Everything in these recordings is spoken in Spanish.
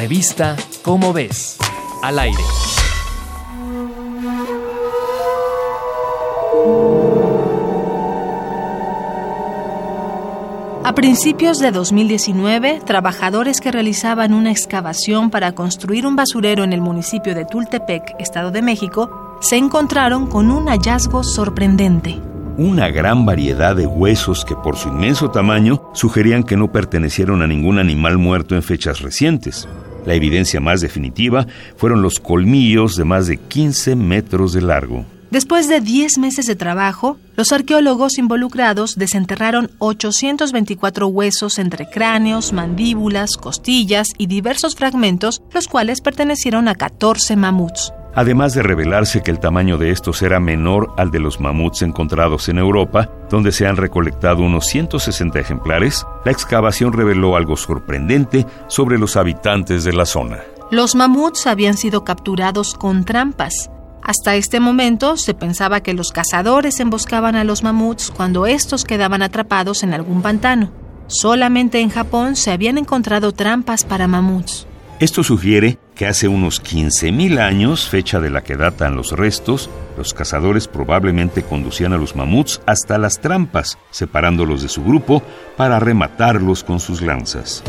Revista Cómo ves. Al aire. A principios de 2019, trabajadores que realizaban una excavación para construir un basurero en el municipio de Tultepec, Estado de México, se encontraron con un hallazgo sorprendente. Una gran variedad de huesos que por su inmenso tamaño sugerían que no pertenecieron a ningún animal muerto en fechas recientes. La evidencia más definitiva fueron los colmillos de más de 15 metros de largo. Después de 10 meses de trabajo, los arqueólogos involucrados desenterraron 824 huesos entre cráneos, mandíbulas, costillas y diversos fragmentos, los cuales pertenecieron a 14 mamuts. Además de revelarse que el tamaño de estos era menor al de los mamuts encontrados en Europa, donde se han recolectado unos 160 ejemplares, la excavación reveló algo sorprendente sobre los habitantes de la zona. Los mamuts habían sido capturados con trampas. Hasta este momento se pensaba que los cazadores emboscaban a los mamuts cuando estos quedaban atrapados en algún pantano. Solamente en Japón se habían encontrado trampas para mamuts. Esto sugiere que hace unos 15.000 años, fecha de la que datan los restos, los cazadores probablemente conducían a los mamuts hasta las trampas, separándolos de su grupo para rematarlos con sus lanzas.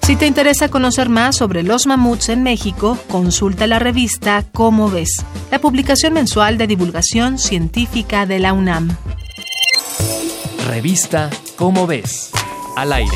Si te interesa conocer más sobre los mamuts en México, consulta la revista Cómo ves, la publicación mensual de divulgación científica de la UNAM. Revista Cómo ves. Al aire.